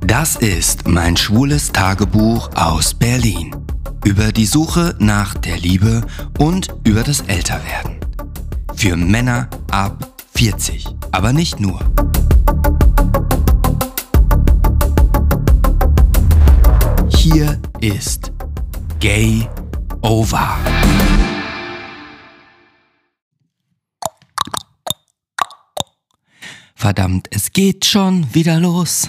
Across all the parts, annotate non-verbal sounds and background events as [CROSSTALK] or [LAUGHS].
Das ist mein schwules Tagebuch aus Berlin. Über die Suche nach der Liebe und über das Älterwerden. Für Männer ab 40, aber nicht nur. Hier ist Gay Over. Verdammt, es geht schon wieder los.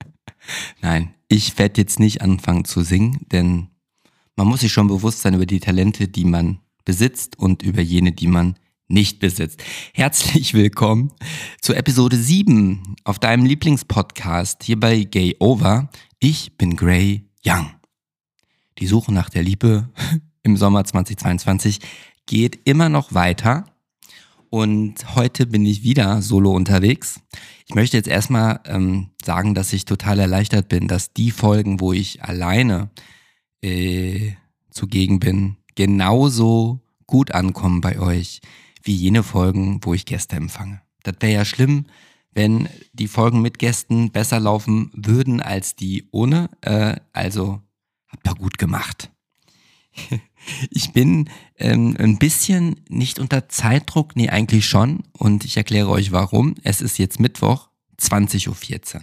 [LAUGHS] Nein, ich werde jetzt nicht anfangen zu singen, denn man muss sich schon bewusst sein über die Talente, die man besitzt und über jene, die man nicht besitzt. Herzlich willkommen zu Episode 7 auf deinem Lieblingspodcast hier bei Gay Over. Ich bin Gray Young. Die Suche nach der Liebe [LAUGHS] im Sommer 2022 geht immer noch weiter und heute bin ich wieder solo unterwegs. Ich möchte jetzt erstmal ähm, sagen, dass ich total erleichtert bin, dass die Folgen, wo ich alleine äh, zugegen bin, genauso gut ankommen bei euch wie jene Folgen, wo ich Gäste empfange. Das wäre ja schlimm, wenn die Folgen mit Gästen besser laufen würden als die ohne. Äh, also habt ihr gut gemacht. [LAUGHS] Ich bin ähm, ein bisschen nicht unter Zeitdruck, nee, eigentlich schon. Und ich erkläre euch warum. Es ist jetzt Mittwoch, 20.14 Uhr.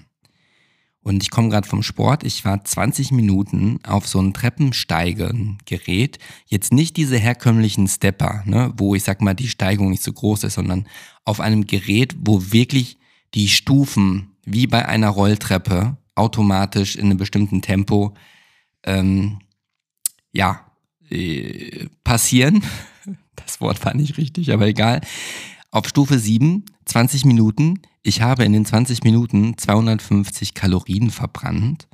Und ich komme gerade vom Sport. Ich war 20 Minuten auf so ein Treppensteigen-Gerät. Jetzt nicht diese herkömmlichen Stepper, ne, wo ich sag mal die Steigung nicht so groß ist, sondern auf einem Gerät, wo wirklich die Stufen wie bei einer Rolltreppe automatisch in einem bestimmten Tempo ähm, ja äh, passieren. [LAUGHS] Das Wort war nicht richtig, aber egal. Auf Stufe 7, 20 Minuten. Ich habe in den 20 Minuten 250 Kalorien verbrannt.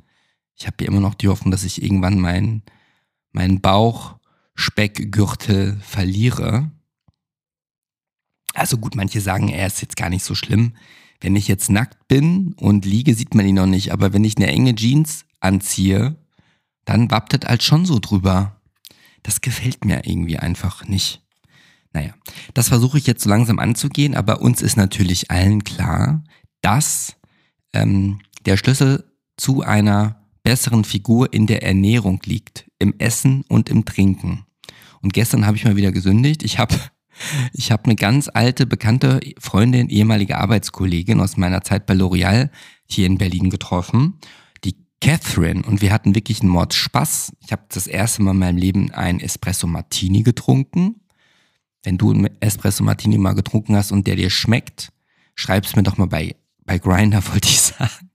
Ich habe immer noch die Hoffnung, dass ich irgendwann meinen mein Bauchspeckgürtel verliere. Also gut, manche sagen, er ist jetzt gar nicht so schlimm. Wenn ich jetzt nackt bin und liege, sieht man ihn noch nicht. Aber wenn ich eine enge Jeans anziehe, dann wappt halt schon so drüber das gefällt mir irgendwie einfach nicht. Naja, das versuche ich jetzt so langsam anzugehen, aber uns ist natürlich allen klar, dass ähm, der Schlüssel zu einer besseren Figur in der Ernährung liegt, im Essen und im Trinken. Und gestern habe ich mal wieder gesündigt. Ich habe [LAUGHS] ich hab eine ganz alte, bekannte Freundin, ehemalige Arbeitskollegin aus meiner Zeit bei L'Oreal hier in Berlin getroffen. Catherine und wir hatten wirklich einen Mordspaß. Ich habe das erste Mal in meinem Leben ein Espresso Martini getrunken. Wenn du einen Espresso Martini mal getrunken hast und der dir schmeckt, schreib's mir doch mal bei, bei Grinder, [LAUGHS] wollte ich sagen.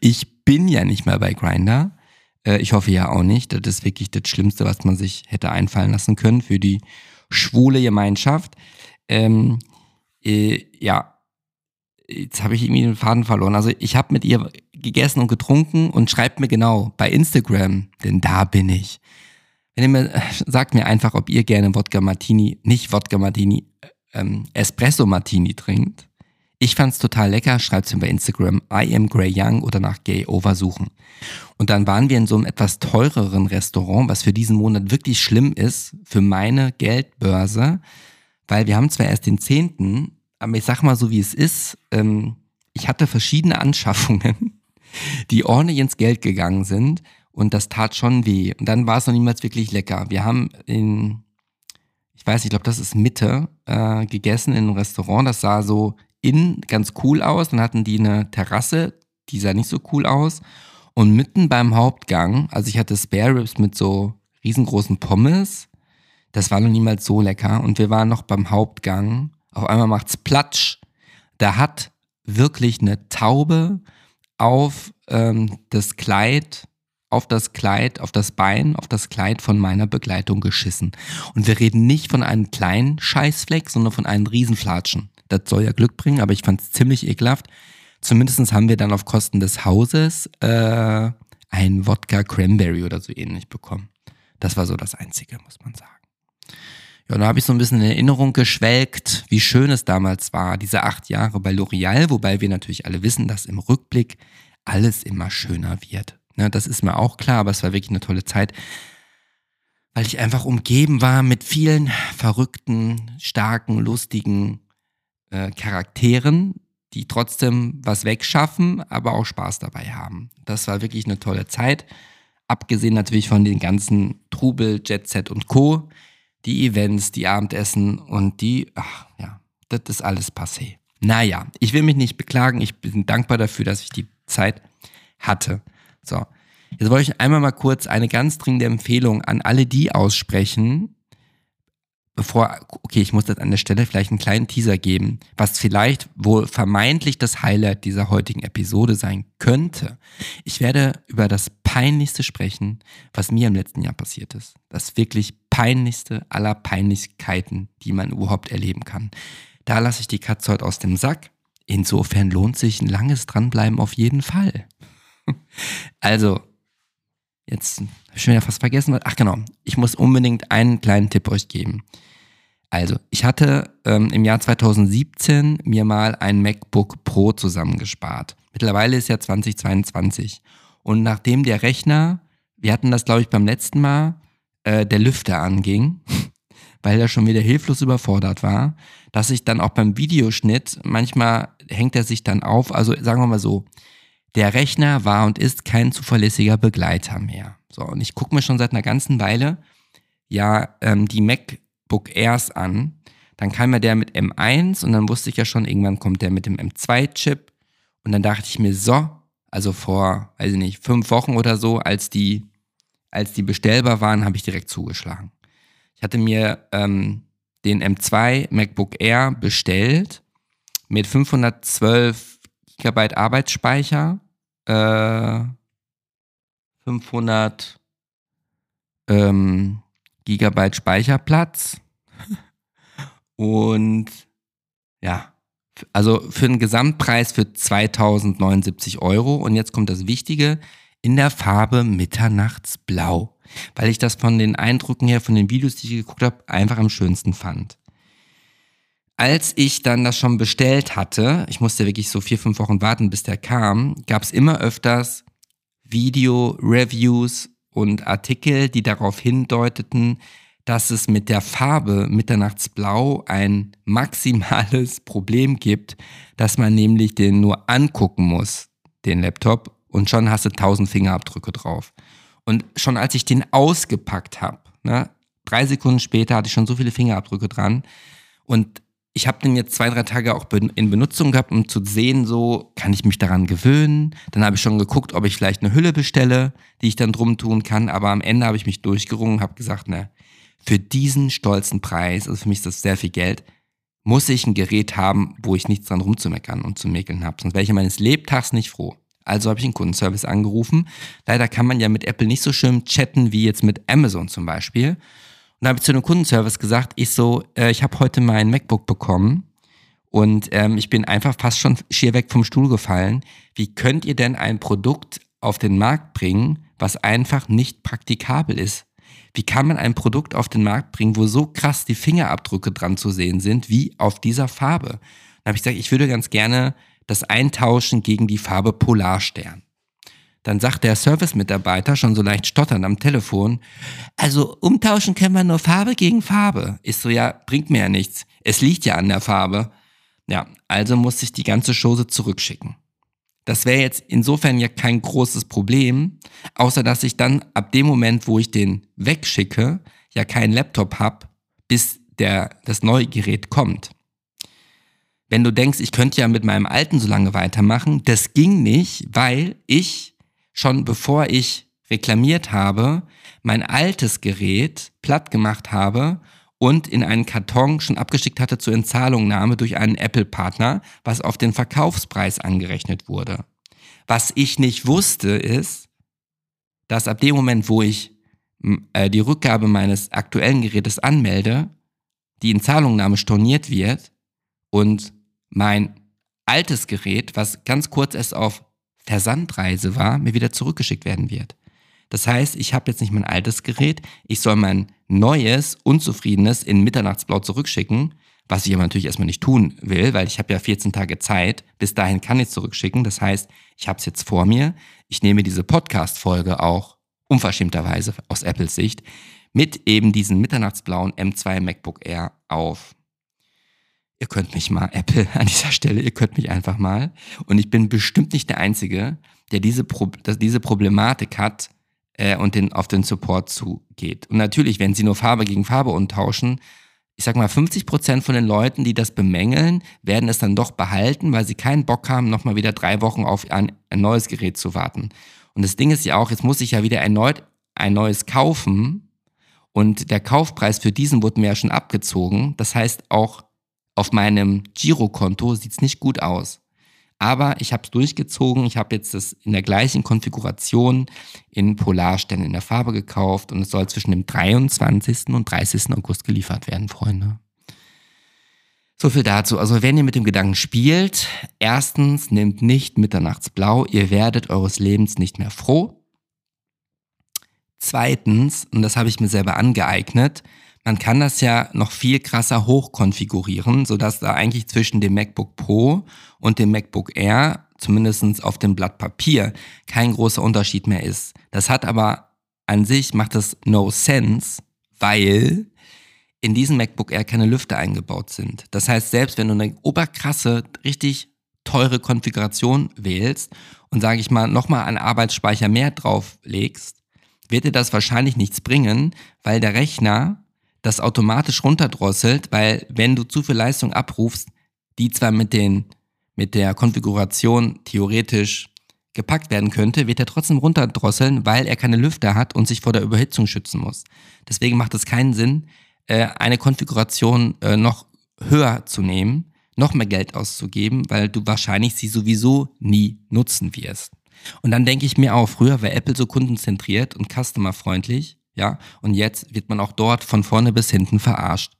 Ich bin ja nicht mehr bei Grinder. Äh, ich hoffe ja auch nicht. Das ist wirklich das Schlimmste, was man sich hätte einfallen lassen können für die schwule Gemeinschaft. Ähm, äh, ja, jetzt habe ich irgendwie den Faden verloren. Also ich habe mit ihr gegessen und getrunken und schreibt mir genau bei Instagram, denn da bin ich. Wenn ihr mir, [LAUGHS] sagt mir einfach, ob ihr gerne Wodka Martini, nicht Wodka Martini, ähm, Espresso Martini trinkt. Ich fand's total lecker, schreibt's mir bei Instagram, I am Grey Young oder nach Gay Over suchen. Und dann waren wir in so einem etwas teureren Restaurant, was für diesen Monat wirklich schlimm ist, für meine Geldbörse, weil wir haben zwar erst den zehnten, aber ich sag mal so, wie es ist. Ähm, ich hatte verschiedene [LAUGHS] Anschaffungen, die ordentlich ins Geld gegangen sind und das tat schon weh. Und dann war es noch niemals wirklich lecker. Wir haben in, ich weiß nicht, ich glaube, das ist Mitte, äh, gegessen in einem Restaurant. Das sah so innen ganz cool aus. Dann hatten die eine Terrasse, die sah nicht so cool aus. Und mitten beim Hauptgang, also ich hatte Spare Ribs mit so riesengroßen Pommes. Das war noch niemals so lecker. Und wir waren noch beim Hauptgang auf einmal macht's Platsch. Da hat wirklich eine Taube auf ähm, das Kleid, auf das Kleid, auf das Bein, auf das Kleid von meiner Begleitung geschissen. Und wir reden nicht von einem kleinen Scheißfleck, sondern von einem Riesenflatschen. Das soll ja Glück bringen, aber ich fand's ziemlich ekelhaft. Zumindest haben wir dann auf Kosten des Hauses äh, ein Wodka Cranberry oder so ähnlich bekommen. Das war so das Einzige, muss man sagen. Ja, da habe ich so ein bisschen in Erinnerung geschwelgt, wie schön es damals war, diese acht Jahre bei L'Oreal, wobei wir natürlich alle wissen, dass im Rückblick alles immer schöner wird. Ja, das ist mir auch klar, aber es war wirklich eine tolle Zeit, weil ich einfach umgeben war mit vielen verrückten, starken, lustigen äh, Charakteren, die trotzdem was wegschaffen, aber auch Spaß dabei haben. Das war wirklich eine tolle Zeit. Abgesehen natürlich von den ganzen Trubel, Jet Set und Co. Die Events, die Abendessen und die, ach ja, das ist alles passé. Naja, ich will mich nicht beklagen. Ich bin dankbar dafür, dass ich die Zeit hatte. So, jetzt wollte ich einmal mal kurz eine ganz dringende Empfehlung an alle die aussprechen, bevor, okay, ich muss das an der Stelle vielleicht einen kleinen Teaser geben, was vielleicht wohl vermeintlich das Highlight dieser heutigen Episode sein könnte. Ich werde über das Peinlichste sprechen, was mir im letzten Jahr passiert ist. Das wirklich peinlichste aller Peinlichkeiten, die man überhaupt erleben kann. Da lasse ich die Katze heute aus dem Sack. Insofern lohnt sich ein langes Dranbleiben auf jeden Fall. [LAUGHS] Also, jetzt habe ich schon wieder fast vergessen. Ach genau, ich muss unbedingt einen kleinen Tipp euch geben. Also, ich hatte ähm, im Jahr 2017 mir mal ein MacBook Pro zusammengespart. Mittlerweile ist ja 2022. Und nachdem der Rechner, wir hatten das glaube ich beim letzten Mal, äh, der Lüfter anging, [LAUGHS] weil er schon wieder hilflos überfordert war, dass ich dann auch beim Videoschnitt, manchmal hängt er sich dann auf, also sagen wir mal so, der Rechner war und ist kein zuverlässiger Begleiter mehr. So, und ich gucke mir schon seit einer ganzen Weile ja ähm, die Mac MacBook Airs an. Dann kam ja der mit M1 und dann wusste ich ja schon, irgendwann kommt der mit dem M2-Chip. Und dann dachte ich mir, so, also vor, weiß ich nicht, fünf Wochen oder so, als die, als die bestellbar waren, habe ich direkt zugeschlagen. Ich hatte mir ähm, den M2 MacBook Air bestellt mit 512 GB Arbeitsspeicher, äh, 500 ähm, Gigabyte Speicherplatz [LAUGHS] und ja, also für einen Gesamtpreis für 2079 Euro. Und jetzt kommt das Wichtige, in der Farbe Mitternachtsblau, weil ich das von den Eindrücken her, von den Videos, die ich geguckt habe, einfach am schönsten fand. Als ich dann das schon bestellt hatte, ich musste wirklich so vier, fünf Wochen warten, bis der kam, gab es immer öfters Video-Reviews und Artikel, die darauf hindeuteten, dass es mit der Farbe Mitternachtsblau ein maximales Problem gibt, dass man nämlich den nur angucken muss, den Laptop, und schon hast du tausend Fingerabdrücke drauf. Und schon als ich den ausgepackt habe, ne, drei Sekunden später hatte ich schon so viele Fingerabdrücke dran. Und ich habe den jetzt zwei, drei Tage auch in Benutzung gehabt, um zu sehen, so kann ich mich daran gewöhnen. Dann habe ich schon geguckt, ob ich vielleicht eine Hülle bestelle, die ich dann drum tun kann. Aber am Ende habe ich mich durchgerungen, habe gesagt, ne, für diesen stolzen Preis, also für mich ist das sehr viel Geld, muss ich ein Gerät haben, wo ich nichts dran rumzumeckern und zu mäkeln habe. Sonst wäre ich meines Lebtags nicht froh. Also habe ich einen Kundenservice angerufen. Leider kann man ja mit Apple nicht so schön chatten wie jetzt mit Amazon zum Beispiel. Und da habe ich zu einem Kundenservice gesagt, ich so, äh, ich habe heute mein MacBook bekommen und ähm, ich bin einfach fast schon schier weg vom Stuhl gefallen. Wie könnt ihr denn ein Produkt auf den Markt bringen, was einfach nicht praktikabel ist? Wie kann man ein Produkt auf den Markt bringen, wo so krass die Fingerabdrücke dran zu sehen sind, wie auf dieser Farbe? Dann habe ich gesagt, ich würde ganz gerne das eintauschen gegen die Farbe Polarstern. Dann sagt der Service-Mitarbeiter schon so leicht stotternd am Telefon, also umtauschen können wir nur Farbe gegen Farbe. Ist so, ja, bringt mir ja nichts. Es liegt ja an der Farbe. Ja, also muss ich die ganze Chose zurückschicken. Das wäre jetzt insofern ja kein großes Problem, außer dass ich dann ab dem Moment, wo ich den wegschicke, ja keinen Laptop habe, bis der, das neue Gerät kommt. Wenn du denkst, ich könnte ja mit meinem alten so lange weitermachen, das ging nicht, weil ich schon bevor ich reklamiert habe, mein altes Gerät platt gemacht habe und in einen Karton schon abgeschickt hatte zur Entzahlungnahme durch einen Apple-Partner, was auf den Verkaufspreis angerechnet wurde. Was ich nicht wusste, ist, dass ab dem Moment, wo ich äh, die Rückgabe meines aktuellen Gerätes anmelde, die Entzahlungnahme storniert wird und mein altes Gerät, was ganz kurz erst auf Versandreise war, mir wieder zurückgeschickt werden wird. Das heißt, ich habe jetzt nicht mein altes Gerät, ich soll mein neues, unzufriedenes in Mitternachtsblau zurückschicken, was ich aber natürlich erstmal nicht tun will, weil ich habe ja 14 Tage Zeit. Bis dahin kann ich es zurückschicken. Das heißt, ich habe es jetzt vor mir. Ich nehme diese Podcast-Folge auch unverschämterweise aus Apples Sicht mit eben diesem mitternachtsblauen M2 MacBook Air auf. Ihr könnt mich mal, Apple [LAUGHS] an dieser Stelle, ihr könnt mich einfach mal. Und ich bin bestimmt nicht der Einzige, der diese, Pro diese Problematik hat äh, und den, auf den Support zugeht. Und natürlich, wenn sie nur Farbe gegen Farbe umtauschen, ich sag mal, 50 Prozent von den Leuten, die das bemängeln, werden es dann doch behalten, weil sie keinen Bock haben, nochmal wieder drei Wochen auf ein, ein neues Gerät zu warten. Und das Ding ist ja auch, jetzt muss ich ja wieder erneut ein neues kaufen. Und der Kaufpreis für diesen wurde mir ja schon abgezogen. Das heißt, auch auf meinem Girokonto sieht's nicht gut aus. Aber ich habe es durchgezogen. Ich habe jetzt das in der gleichen Konfiguration in Polarstern in der Farbe gekauft und es soll zwischen dem 23. und 30. August geliefert werden, Freunde. So viel dazu. Also wenn ihr mit dem Gedanken spielt, erstens nehmt nicht Mitternachtsblau, ihr werdet eures Lebens nicht mehr froh. Zweitens, und das habe ich mir selber angeeignet, man kann das ja noch viel krasser hochkonfigurieren, sodass da eigentlich zwischen dem MacBook Pro und dem MacBook Air, zumindest auf dem Blatt Papier, kein großer Unterschied mehr ist. Das hat aber an sich, macht das no sense, weil in diesem MacBook Air keine Lüfter eingebaut sind. Das heißt, selbst wenn du eine oberkrasse, richtig teure Konfiguration wählst und sage ich mal nochmal einen Arbeitsspeicher mehr drauflegst, wird dir das wahrscheinlich nichts bringen, weil der Rechner das automatisch runterdrosselt, weil wenn du zu viel Leistung abrufst, die zwar mit den mit der Konfiguration theoretisch gepackt werden könnte, wird er trotzdem runterdrosseln, weil er keine Lüfter hat und sich vor der Überhitzung schützen muss. Deswegen macht es keinen Sinn, äh, eine Konfiguration äh, noch höher zu nehmen, noch mehr Geld auszugeben, weil du wahrscheinlich sie sowieso nie nutzen wirst. Und dann denke ich mir auch, früher war Apple so kundenzentriert und customerfreundlich ja, und jetzt wird man auch dort von vorne bis hinten verarscht.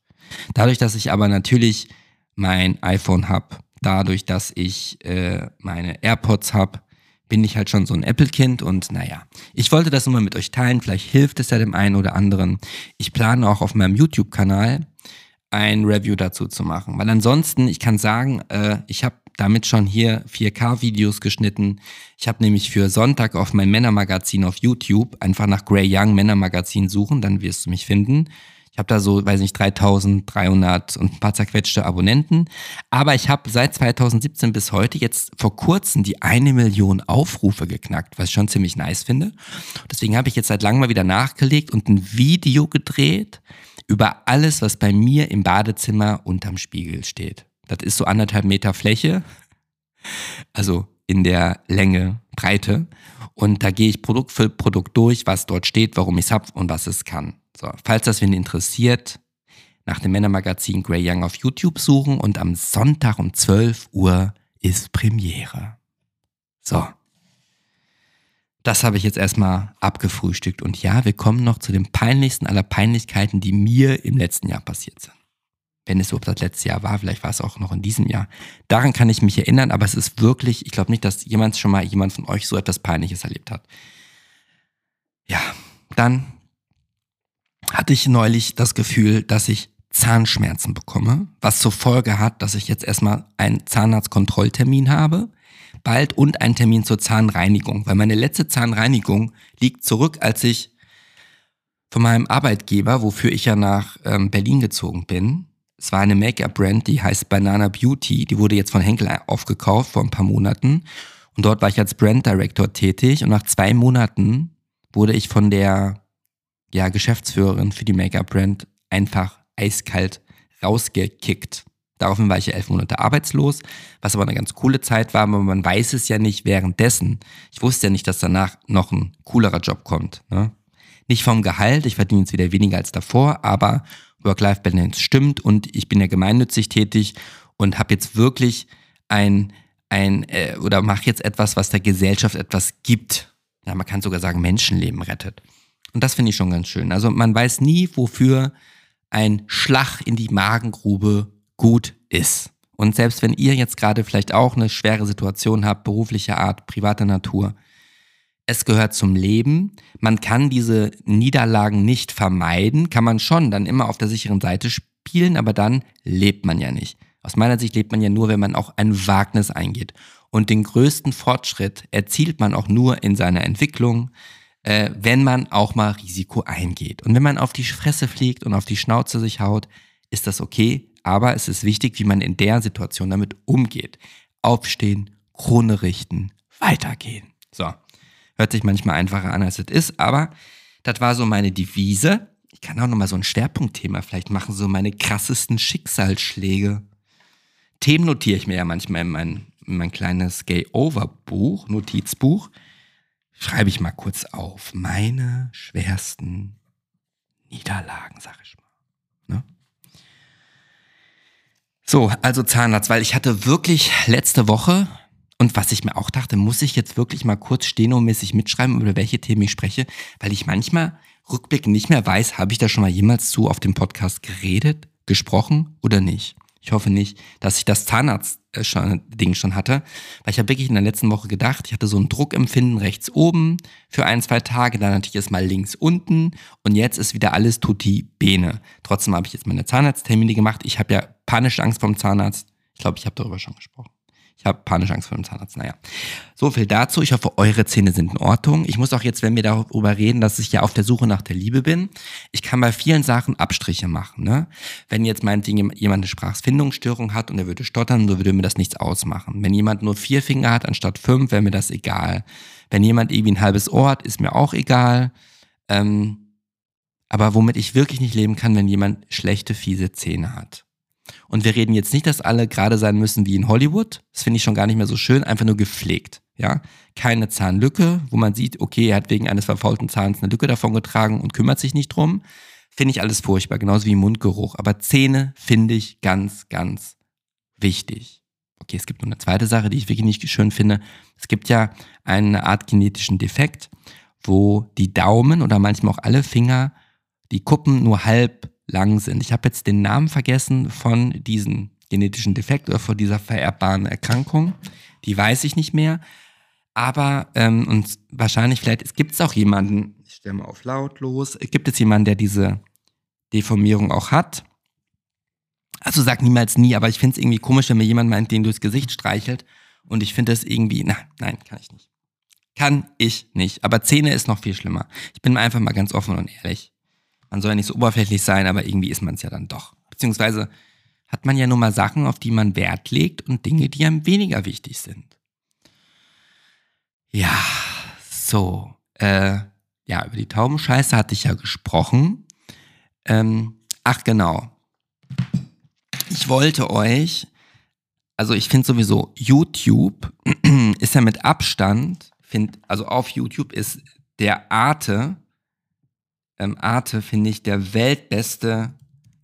Dadurch, dass ich aber natürlich mein iPhone habe, dadurch, dass ich äh, meine AirPods habe, bin ich halt schon so ein Apple-Kind und naja, ich wollte das immer mit euch teilen, vielleicht hilft es ja dem einen oder anderen. Ich plane auch auf meinem YouTube-Kanal ein Review dazu zu machen, weil ansonsten, ich kann sagen, äh, ich habe damit schon hier 4K-Videos geschnitten. Ich habe nämlich für Sonntag auf mein Männermagazin auf YouTube einfach nach Grey Young Männermagazin suchen, dann wirst du mich finden. Ich habe da so, weiß nicht, 3300 und ein paar zerquetschte Abonnenten. Aber ich habe seit 2017 bis heute jetzt vor kurzem die eine Million Aufrufe geknackt, was ich schon ziemlich nice finde. Deswegen habe ich jetzt seit langem mal wieder nachgelegt und ein Video gedreht über alles, was bei mir im Badezimmer unterm Spiegel steht. Das ist so anderthalb Meter Fläche, also in der Länge, Breite. Und da gehe ich Produkt für Produkt durch, was dort steht, warum ich es habe und was es kann. So, falls das wen interessiert, nach dem Männermagazin Grey Young auf YouTube suchen und am Sonntag um 12 Uhr ist Premiere. So. Das habe ich jetzt erstmal abgefrühstückt. Und ja, wir kommen noch zu den peinlichsten aller Peinlichkeiten, die mir im letzten Jahr passiert sind wenn es überhaupt das letzte Jahr war, vielleicht war es auch noch in diesem Jahr. Daran kann ich mich erinnern, aber es ist wirklich, ich glaube nicht, dass jemand schon mal jemand von euch so etwas Peinliches erlebt hat. Ja, dann hatte ich neulich das Gefühl, dass ich Zahnschmerzen bekomme, was zur Folge hat, dass ich jetzt erstmal einen Zahnarztkontrolltermin habe, bald und einen Termin zur Zahnreinigung, weil meine letzte Zahnreinigung liegt zurück, als ich von meinem Arbeitgeber, wofür ich ja nach ähm, Berlin gezogen bin, es war eine Make-up-Brand, die heißt Banana Beauty. Die wurde jetzt von Henkel aufgekauft vor ein paar Monaten. Und dort war ich als Brand Director tätig. Und nach zwei Monaten wurde ich von der ja, Geschäftsführerin für die Make-up-Brand einfach eiskalt rausgekickt. Daraufhin war ich elf Monate arbeitslos, was aber eine ganz coole Zeit war, aber man weiß es ja nicht währenddessen. Ich wusste ja nicht, dass danach noch ein coolerer Job kommt. Ne? Nicht vom Gehalt, ich verdiene jetzt wieder weniger als davor, aber Work-Life-Balance stimmt und ich bin ja gemeinnützig tätig und habe jetzt wirklich ein, ein äh, oder mache jetzt etwas, was der Gesellschaft etwas gibt. Ja, man kann sogar sagen, Menschenleben rettet. Und das finde ich schon ganz schön. Also man weiß nie, wofür ein Schlag in die Magengrube gut ist. Und selbst wenn ihr jetzt gerade vielleicht auch eine schwere Situation habt, beruflicher Art, privater Natur, es gehört zum Leben. Man kann diese Niederlagen nicht vermeiden, kann man schon dann immer auf der sicheren Seite spielen, aber dann lebt man ja nicht. Aus meiner Sicht lebt man ja nur, wenn man auch ein Wagnis eingeht. Und den größten Fortschritt erzielt man auch nur in seiner Entwicklung, äh, wenn man auch mal Risiko eingeht. Und wenn man auf die Fresse fliegt und auf die Schnauze sich haut, ist das okay, aber es ist wichtig, wie man in der Situation damit umgeht. Aufstehen, Krone richten, weitergehen. So. Hört sich manchmal einfacher an, als es ist, aber das war so meine Devise. Ich kann auch nochmal so ein Schwerpunktthema vielleicht machen, so meine krassesten Schicksalsschläge. Themen notiere ich mir ja manchmal in mein, in mein kleines Gay-Over-Buch, Notizbuch. Schreibe ich mal kurz auf. Meine schwersten Niederlagen, sag ich mal. Ne? So, also Zahnarzt, weil ich hatte wirklich letzte Woche und was ich mir auch dachte, muss ich jetzt wirklich mal kurz stenomäßig mitschreiben, über welche Themen ich spreche, weil ich manchmal rückblickend nicht mehr weiß, habe ich da schon mal jemals zu auf dem Podcast geredet, gesprochen oder nicht. Ich hoffe nicht, dass ich das Zahnarzt-Ding schon hatte, weil ich habe wirklich in der letzten Woche gedacht, ich hatte so ein Druckempfinden rechts oben für ein, zwei Tage, dann natürlich erstmal links unten und jetzt ist wieder alles tutti bene. Trotzdem habe ich jetzt meine Zahnarzttermine gemacht. Ich habe ja panische Angst vom Zahnarzt. Ich glaube, ich habe darüber schon gesprochen. Ich habe panische Angst vor dem Zahnarzt. Naja, so viel dazu. Ich hoffe, eure Zähne sind in Ordnung. Ich muss auch jetzt, wenn wir darüber reden, dass ich ja auf der Suche nach der Liebe bin, ich kann bei vielen Sachen Abstriche machen. Ne? Wenn jetzt meinetwegen jemand eine Sprachfindungsstörung hat und er würde stottern, so würde mir das nichts ausmachen. Wenn jemand nur vier Finger hat anstatt fünf, wäre mir das egal. Wenn jemand irgendwie ein halbes Ohr hat, ist mir auch egal. Ähm, aber womit ich wirklich nicht leben kann, wenn jemand schlechte, fiese Zähne hat. Und wir reden jetzt nicht, dass alle gerade sein müssen wie in Hollywood. Das finde ich schon gar nicht mehr so schön. Einfach nur gepflegt. Ja, keine Zahnlücke, wo man sieht, okay, er hat wegen eines verfaulten Zahns eine Lücke davon getragen und kümmert sich nicht drum. Finde ich alles furchtbar, genauso wie Mundgeruch. Aber Zähne finde ich ganz, ganz wichtig. Okay, es gibt noch eine zweite Sache, die ich wirklich nicht schön finde. Es gibt ja eine Art genetischen Defekt, wo die Daumen oder manchmal auch alle Finger die Kuppen nur halb lang sind. Ich habe jetzt den Namen vergessen von diesem genetischen Defekt oder von dieser vererbbaren Erkrankung. Die weiß ich nicht mehr. Aber, ähm, und wahrscheinlich, vielleicht gibt es auch jemanden, ich stelle mal auf lautlos, gibt es jemanden, der diese Deformierung auch hat? Also sag niemals nie, aber ich finde es irgendwie komisch, wenn mir jemand meint, den durchs Gesicht streichelt. Und ich finde das irgendwie, na, nein, kann ich nicht. Kann ich nicht. Aber Zähne ist noch viel schlimmer. Ich bin einfach mal ganz offen und ehrlich man soll ja nicht so oberflächlich sein, aber irgendwie ist man es ja dann doch. Beziehungsweise hat man ja nun mal Sachen, auf die man Wert legt und Dinge, die einem weniger wichtig sind. Ja, so. Äh, ja, über die Taubenscheiße hatte ich ja gesprochen. Ähm, ach genau. Ich wollte euch, also ich finde sowieso, YouTube [CLEARS THROAT] ist ja mit Abstand, find, also auf YouTube ist der Arte ähm, Arte, finde ich, der weltbeste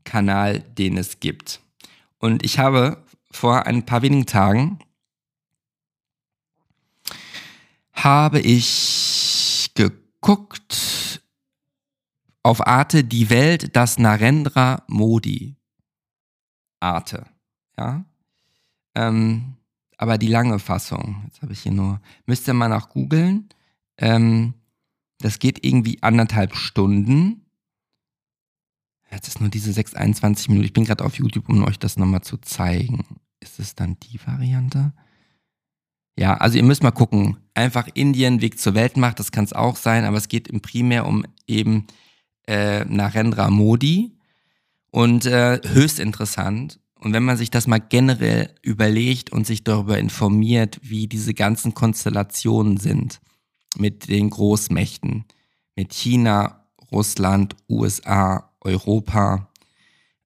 Kanal, den es gibt. Und ich habe vor ein paar wenigen Tagen habe ich geguckt auf Arte die Welt, das Narendra Modi. Arte, ja. Ähm, aber die lange Fassung, jetzt habe ich hier nur, müsst ihr mal nach googeln. Ähm, das geht irgendwie anderthalb Stunden. Jetzt ist nur diese 6, 21 Minuten. Ich bin gerade auf YouTube, um euch das nochmal zu zeigen. Ist es dann die Variante? Ja, also ihr müsst mal gucken. Einfach Indien, Weg zur Weltmacht, das kann es auch sein, aber es geht im Primär um eben äh, Narendra Modi. Und äh, höchst interessant. Und wenn man sich das mal generell überlegt und sich darüber informiert, wie diese ganzen Konstellationen sind, mit den Großmächten, mit China, Russland, USA, Europa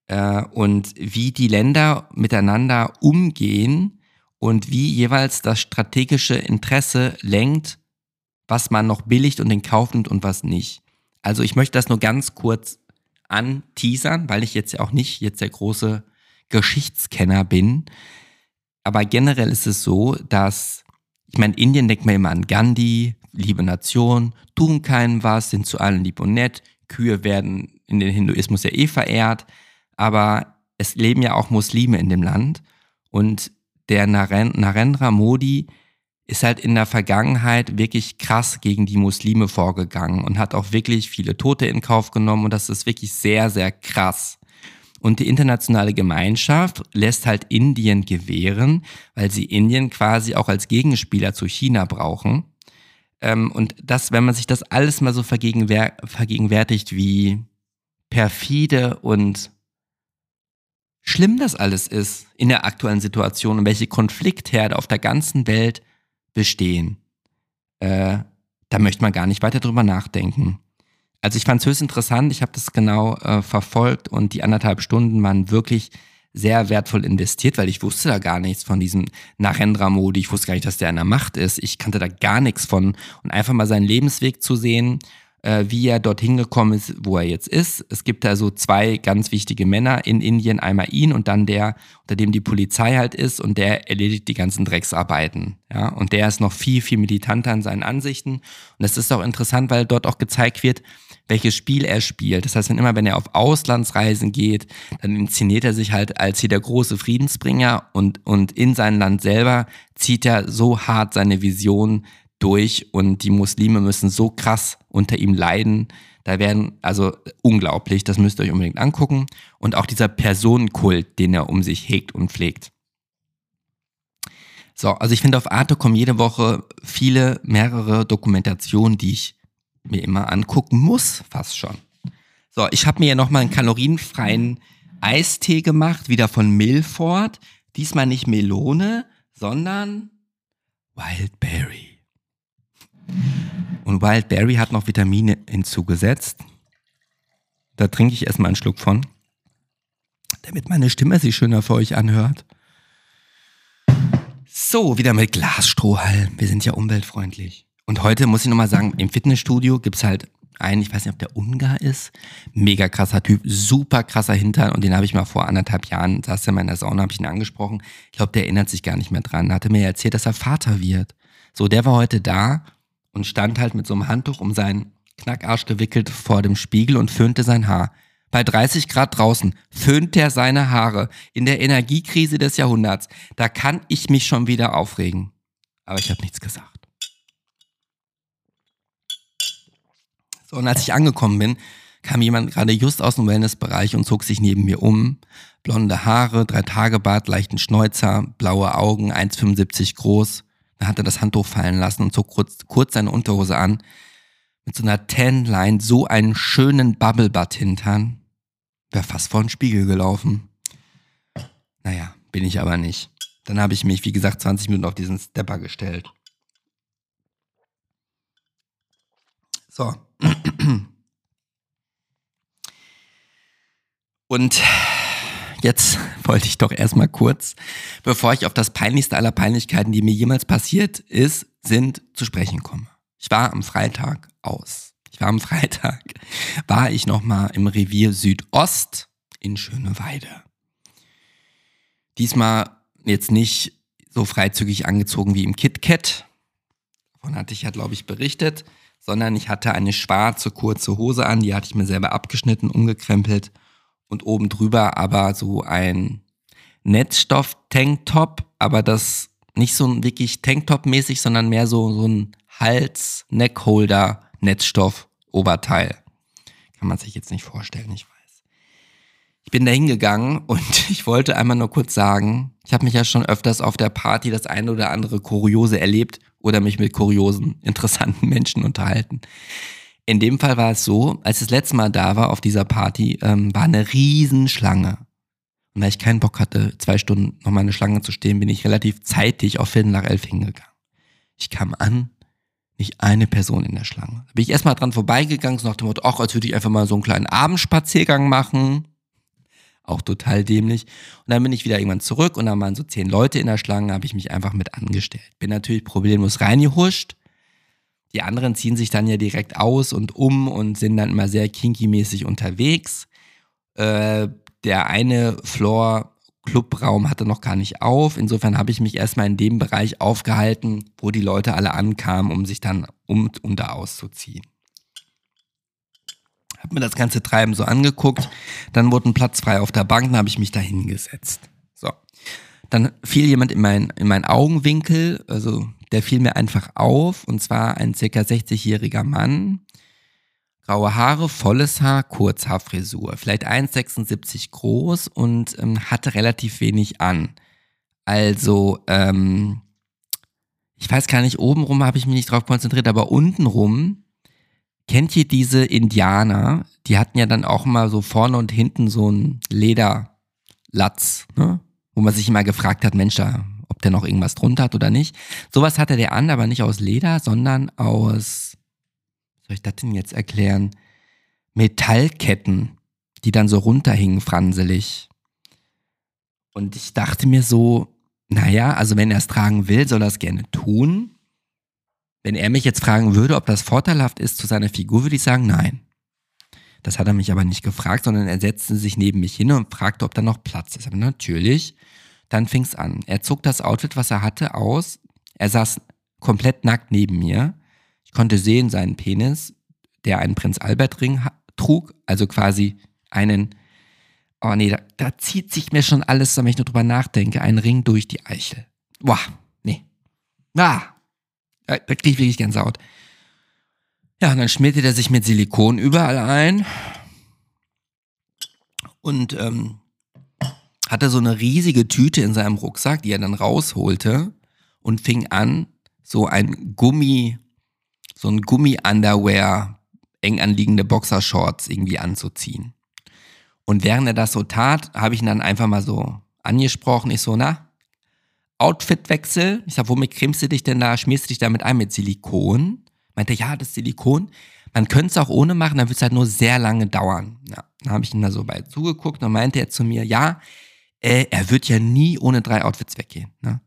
äh, und wie die Länder miteinander umgehen und wie jeweils das strategische Interesse lenkt, was man noch billigt und in Kauf nimmt und was nicht. Also ich möchte das nur ganz kurz anteasern, weil ich jetzt ja auch nicht jetzt der große Geschichtskenner bin. Aber generell ist es so, dass, ich meine, Indien denkt man immer an Gandhi, liebe Nation, tun keinem was, sind zu allen lieb und nett. Kühe werden in den Hinduismus ja eh verehrt, aber es leben ja auch Muslime in dem Land und der Narendra Modi ist halt in der Vergangenheit wirklich krass gegen die Muslime vorgegangen und hat auch wirklich viele Tote in Kauf genommen und das ist wirklich sehr, sehr krass. Und die internationale Gemeinschaft lässt halt Indien gewähren, weil sie Indien quasi auch als Gegenspieler zu China brauchen. Ähm, und das, wenn man sich das alles mal so vergegenwär vergegenwärtigt, wie perfide und schlimm das alles ist in der aktuellen Situation und welche Konfliktherde auf der ganzen Welt bestehen, äh, da möchte man gar nicht weiter drüber nachdenken. Also ich fand es höchst interessant, ich habe das genau äh, verfolgt und die anderthalb Stunden waren wirklich sehr wertvoll investiert, weil ich wusste da gar nichts von diesem Narendra-Modi. Ich wusste gar nicht, dass der an der Macht ist. Ich kannte da gar nichts von. Und einfach mal seinen Lebensweg zu sehen, äh, wie er dorthin gekommen ist, wo er jetzt ist. Es gibt da so zwei ganz wichtige Männer in Indien. Einmal ihn und dann der, unter dem die Polizei halt ist und der erledigt die ganzen Drecksarbeiten. Ja, und der ist noch viel, viel militanter in seinen Ansichten. Und das ist auch interessant, weil dort auch gezeigt wird, welches Spiel er spielt. Das heißt, wenn immer, wenn er auf Auslandsreisen geht, dann inszeniert er sich halt als hier der große Friedensbringer und, und in sein Land selber zieht er so hart seine Vision durch und die Muslime müssen so krass unter ihm leiden. Da werden, also unglaublich, das müsst ihr euch unbedingt angucken. Und auch dieser Personenkult, den er um sich hegt und pflegt. So, also ich finde auf Arte kommen jede Woche viele, mehrere Dokumentationen, die ich mir immer angucken muss, fast schon. So, ich habe mir ja nochmal einen kalorienfreien Eistee gemacht, wieder von Milford. Diesmal nicht Melone, sondern Wildberry. Und Wildberry hat noch Vitamine hinzugesetzt. Da trinke ich erstmal einen Schluck von, damit meine Stimme sich schöner für euch anhört. So, wieder mit Glasstrohhalm. Wir sind ja umweltfreundlich. Und heute muss ich nochmal sagen, im Fitnessstudio gibt's halt einen, ich weiß nicht, ob der Ungar ist, mega krasser Typ, super krasser Hintern und den habe ich mal vor anderthalb Jahren, saß er in meiner Sauna, habe ich ihn angesprochen. Ich glaube, der erinnert sich gar nicht mehr dran. Hatte mir erzählt, dass er Vater wird. So, der war heute da und stand halt mit so einem Handtuch um seinen Knackarsch gewickelt vor dem Spiegel und föhnte sein Haar. Bei 30 Grad draußen föhnt er seine Haare in der Energiekrise des Jahrhunderts. Da kann ich mich schon wieder aufregen. Aber ich habe nichts gesagt. So, und als ich angekommen bin, kam jemand gerade just aus dem Wellnessbereich und zog sich neben mir um. Blonde Haare, drei Tage Bart, leichten Schnäuzer, blaue Augen, 1,75 groß. Dann hat er das Handtuch fallen lassen und zog kurz, kurz seine Unterhose an. Mit so einer Tan-Line, so einen schönen Bubble-Butt hintern. Wäre fast vor den Spiegel gelaufen. Naja, bin ich aber nicht. Dann habe ich mich, wie gesagt, 20 Minuten auf diesen Stepper gestellt. So, und jetzt wollte ich doch erstmal kurz, bevor ich auf das peinlichste aller Peinlichkeiten, die mir jemals passiert ist, sind, zu sprechen komme. Ich war am Freitag aus. Ich war am [LAUGHS] Freitag, war ich nochmal im Revier Südost in Schöneweide. Diesmal jetzt nicht so freizügig angezogen wie im KitKat. Davon hatte ich ja, glaube ich, berichtet sondern ich hatte eine schwarze kurze Hose an, die hatte ich mir selber abgeschnitten, umgekrempelt und oben drüber aber so ein Netzstoff-Tanktop, aber das nicht so wirklich Tanktop-mäßig, sondern mehr so, so ein Hals-Neckholder-Netzstoff-Oberteil. Kann man sich jetzt nicht vorstellen, ich weiß. Ich bin da hingegangen und [LAUGHS] ich wollte einmal nur kurz sagen, ich habe mich ja schon öfters auf der Party das eine oder andere Kuriose erlebt oder mich mit kuriosen, [LAUGHS] interessanten Menschen unterhalten. In dem Fall war es so, als das letzte Mal da war auf dieser Party, ähm, war eine Riesenschlange. Und weil ich keinen Bock hatte, zwei Stunden nochmal eine Schlange zu stehen, bin ich relativ zeitig auf Viertel nach elf hingegangen. Ich kam an, nicht eine Person in der Schlange. Da bin ich erstmal dran vorbeigegangen, so nach dem Motto, ach, als würde ich einfach mal so einen kleinen Abendspaziergang machen. Auch total dämlich. Und dann bin ich wieder irgendwann zurück und dann waren so zehn Leute in der Schlange, habe ich mich einfach mit angestellt. Bin natürlich problemlos reingehuscht. Die anderen ziehen sich dann ja direkt aus und um und sind dann immer sehr kinky-mäßig unterwegs. Äh, der eine Floor Clubraum hatte noch gar nicht auf. Insofern habe ich mich erstmal in dem Bereich aufgehalten, wo die Leute alle ankamen, um sich dann um und da auszuziehen. Hab mir das ganze Treiben so angeguckt. Dann wurde ein Platz frei auf der Bank, dann habe ich mich da hingesetzt. So. Dann fiel jemand in mein, in mein Augenwinkel, also der fiel mir einfach auf, und zwar ein circa 60-jähriger Mann. Graue Haare, volles Haar, Kurzhaarfrisur, vielleicht 1,76 groß und ähm, hatte relativ wenig an. Also, ähm, ich weiß gar nicht, obenrum habe ich mich nicht drauf konzentriert, aber untenrum Kennt ihr diese Indianer? Die hatten ja dann auch mal so vorne und hinten so ein Leder, Latz, ne? wo man sich immer gefragt hat, Mensch, ob der noch irgendwas drunter hat oder nicht. Sowas hatte der an, aber nicht aus Leder, sondern aus, soll ich das denn jetzt erklären? Metallketten, die dann so runterhingen, franselig. Und ich dachte mir so, naja, also wenn er es tragen will, soll er es gerne tun. Wenn er mich jetzt fragen würde, ob das vorteilhaft ist zu seiner Figur, würde ich sagen, nein. Das hat er mich aber nicht gefragt, sondern er setzte sich neben mich hin und fragte, ob da noch Platz ist. Aber natürlich, dann fing es an. Er zog das Outfit, was er hatte, aus. Er saß komplett nackt neben mir. Ich konnte sehen seinen Penis, der einen Prinz Albert Ring trug, also quasi einen, oh nee, da, da zieht sich mir schon alles, wenn ich nur drüber nachdenke, einen Ring durch die Eichel. Boah, nee. Ah, da, da kriege ich wirklich Gänsehaut. Ja, und dann schmierte er sich mit Silikon überall ein und ähm, hatte so eine riesige Tüte in seinem Rucksack, die er dann rausholte und fing an, so ein Gummi, so ein Gummi-Underwear, eng anliegende Boxershorts irgendwie anzuziehen. Und während er das so tat, habe ich ihn dann einfach mal so angesprochen. Ich so, na, Outfitwechsel. Ich sag, womit cremst du dich denn da? Schmierst du dich damit ein mit Silikon? Meinte, ja, das Silikon. Man könnte es auch ohne machen, dann wird es halt nur sehr lange dauern. Ja, dann habe ich ihn da so bei zugeguckt und meinte er zu mir, ja, äh, er wird ja nie ohne drei Outfits weggehen. Ne?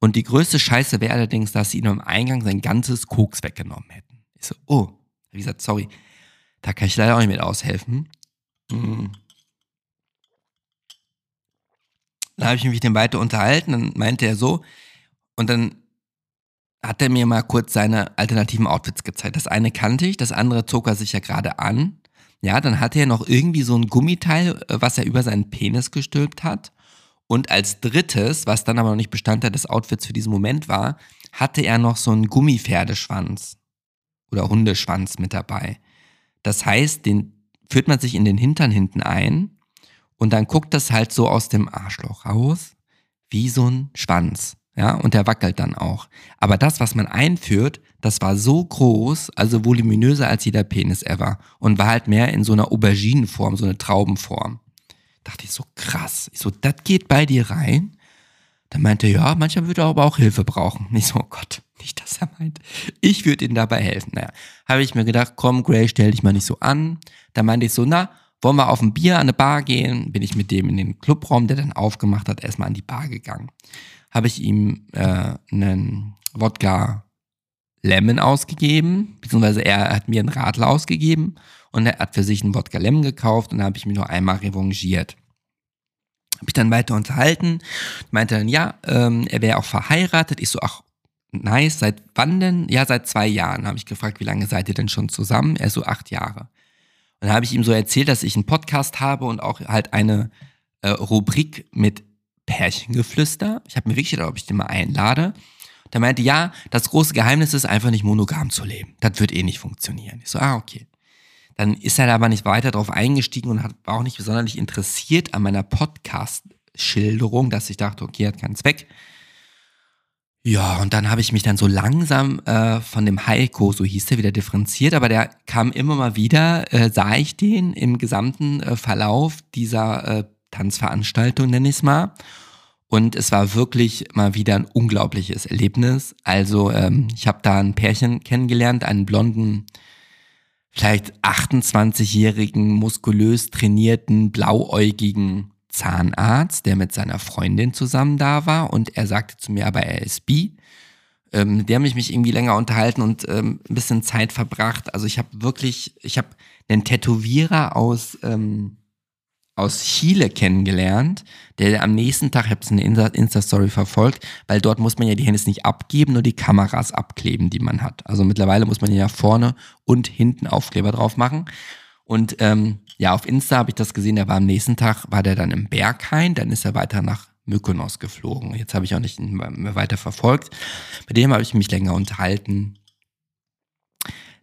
Und die größte Scheiße wäre allerdings, dass sie ihm am Eingang sein ganzes Koks weggenommen hätten. Ich so, oh, wie gesagt, sorry, da kann ich leider auch nicht mit aushelfen. Mhm. Dann habe ich mich mit dem weiter unterhalten, dann meinte er so, und dann hat er mir mal kurz seine alternativen Outfits gezeigt. Das eine kannte ich, das andere zog er sich ja gerade an. Ja, dann hatte er noch irgendwie so ein Gummiteil, äh, was er über seinen Penis gestülpt hat. Und als drittes, was dann aber noch nicht Bestandteil des Outfits für diesen Moment war, hatte er noch so einen Gummipferdeschwanz oder Hundeschwanz mit dabei. Das heißt, den führt man sich in den Hintern hinten ein und dann guckt das halt so aus dem Arschloch raus, wie so ein Schwanz. Ja, und der wackelt dann auch. Aber das, was man einführt, das war so groß, also voluminöser als jeder Penis ever. Und war halt mehr in so einer Auberginenform, so eine Traubenform. Dachte ich so, krass. Ich so, das geht bei dir rein? Dann meinte er, ja, manchmal würde er aber auch Hilfe brauchen. Ich so, oh Gott, nicht, dass er meint, ich würde ihm dabei helfen. Naja, habe ich mir gedacht, komm, Gray, stell dich mal nicht so an. Dann meinte ich so, na, wollen wir auf ein Bier an eine Bar gehen? Bin ich mit dem in den Clubraum, der dann aufgemacht hat, erstmal an die Bar gegangen. Habe ich ihm äh, einen Wodka Lemon ausgegeben, beziehungsweise er hat mir einen Radler ausgegeben und er hat für sich einen Wodka Lemon gekauft und da habe ich mich nur einmal revanchiert. Habe ich dann weiter unterhalten, meinte dann, ja, ähm, er wäre auch verheiratet. Ich so, ach, nice, seit wann denn? Ja, seit zwei Jahren. Habe ich gefragt, wie lange seid ihr denn schon zusammen? Er so, acht Jahre. Dann habe ich ihm so erzählt, dass ich einen Podcast habe und auch halt eine äh, Rubrik mit Pärchengeflüster. Ich habe mir wirklich gedacht, ob ich den mal einlade. Der meinte, ja, das große Geheimnis ist einfach nicht monogam zu leben. Das wird eh nicht funktionieren. Ich so, ah, okay. Dann ist er aber nicht weiter darauf eingestiegen und hat, war auch nicht besonders interessiert an meiner Podcast-Schilderung, dass ich dachte, okay, hat keinen Zweck. Ja, und dann habe ich mich dann so langsam äh, von dem Heiko, so hieß der, wieder differenziert, aber der kam immer mal wieder, äh, sah ich den im gesamten äh, Verlauf dieser äh, Tanzveranstaltung, nenne ich es mal. Und es war wirklich mal wieder ein unglaubliches Erlebnis. Also ähm, ich habe da ein Pärchen kennengelernt, einen blonden, vielleicht 28-jährigen, muskulös trainierten, blauäugigen Zahnarzt, der mit seiner Freundin zusammen da war und er sagte zu mir, aber er ist bi. Ähm, der mich mich irgendwie länger unterhalten und ähm, ein bisschen Zeit verbracht. Also ich habe wirklich, ich habe einen Tätowierer aus ähm, aus Chile kennengelernt, der am nächsten Tag, ich habe es in der Insta-Story verfolgt, weil dort muss man ja die Handys nicht abgeben, nur die Kameras abkleben, die man hat. Also mittlerweile muss man ja vorne und hinten Aufkleber drauf machen. Und ähm, ja, auf Insta habe ich das gesehen, der war am nächsten Tag, war der dann im Berghain, dann ist er weiter nach Mykonos geflogen. Jetzt habe ich auch nicht mehr weiter verfolgt. Mit dem habe ich mich länger unterhalten.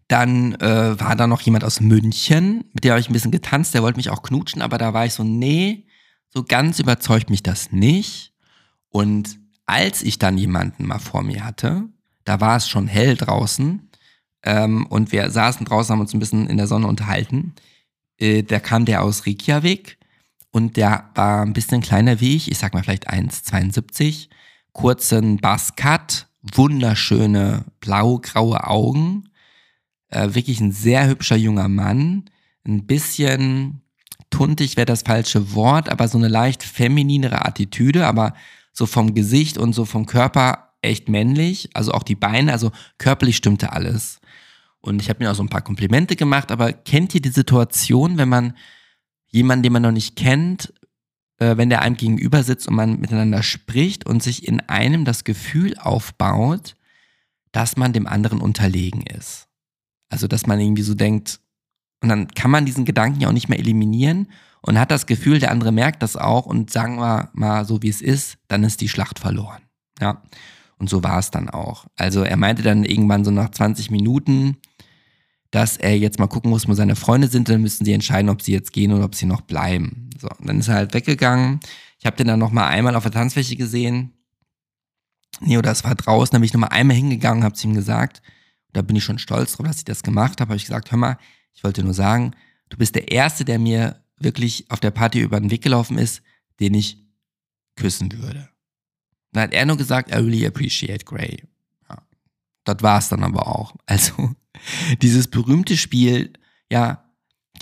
Dann äh, war da noch jemand aus München, mit dem habe ich ein bisschen getanzt, der wollte mich auch knutschen, aber da war ich so, nee, so ganz überzeugt mich das nicht. Und als ich dann jemanden mal vor mir hatte, da war es schon hell draußen ähm, und wir saßen draußen, haben uns ein bisschen in der Sonne unterhalten. Äh, da kam der aus Reykjavik und der war ein bisschen kleiner wie ich, ich sag mal vielleicht 1,72, kurzen Buzzcut, wunderschöne blau-graue Augen, äh, wirklich ein sehr hübscher junger Mann, ein bisschen tuntig wäre das falsche Wort, aber so eine leicht femininere Attitüde, aber so vom Gesicht und so vom Körper echt männlich, also auch die Beine, also körperlich stimmte alles. Und ich habe mir auch so ein paar Komplimente gemacht, aber kennt ihr die Situation, wenn man jemanden, den man noch nicht kennt, äh, wenn der einem gegenüber sitzt und man miteinander spricht und sich in einem das Gefühl aufbaut, dass man dem anderen unterlegen ist. Also, dass man irgendwie so denkt, und dann kann man diesen Gedanken ja auch nicht mehr eliminieren und hat das Gefühl, der andere merkt das auch und sagen wir mal so, wie es ist, dann ist die Schlacht verloren. Ja. Und so war es dann auch. Also er meinte dann irgendwann so nach 20 Minuten, dass er jetzt mal gucken muss, wo seine Freunde sind, dann müssen sie entscheiden, ob sie jetzt gehen oder ob sie noch bleiben. So, und dann ist er halt weggegangen. Ich habe den dann noch mal einmal auf der Tanzfläche gesehen. Nee, oder es war draußen, da bin ich noch mal einmal hingegangen, habe zu ihm gesagt, da bin ich schon stolz drauf, dass ich das gemacht habe, habe ich gesagt, hör mal, ich wollte nur sagen, du bist der Erste, der mir wirklich auf der Party über den Weg gelaufen ist, den ich küssen würde. Dann hat er nur gesagt, I really appreciate Gray. Ja. Das war es dann aber auch. Also [LAUGHS] dieses berühmte Spiel, ja,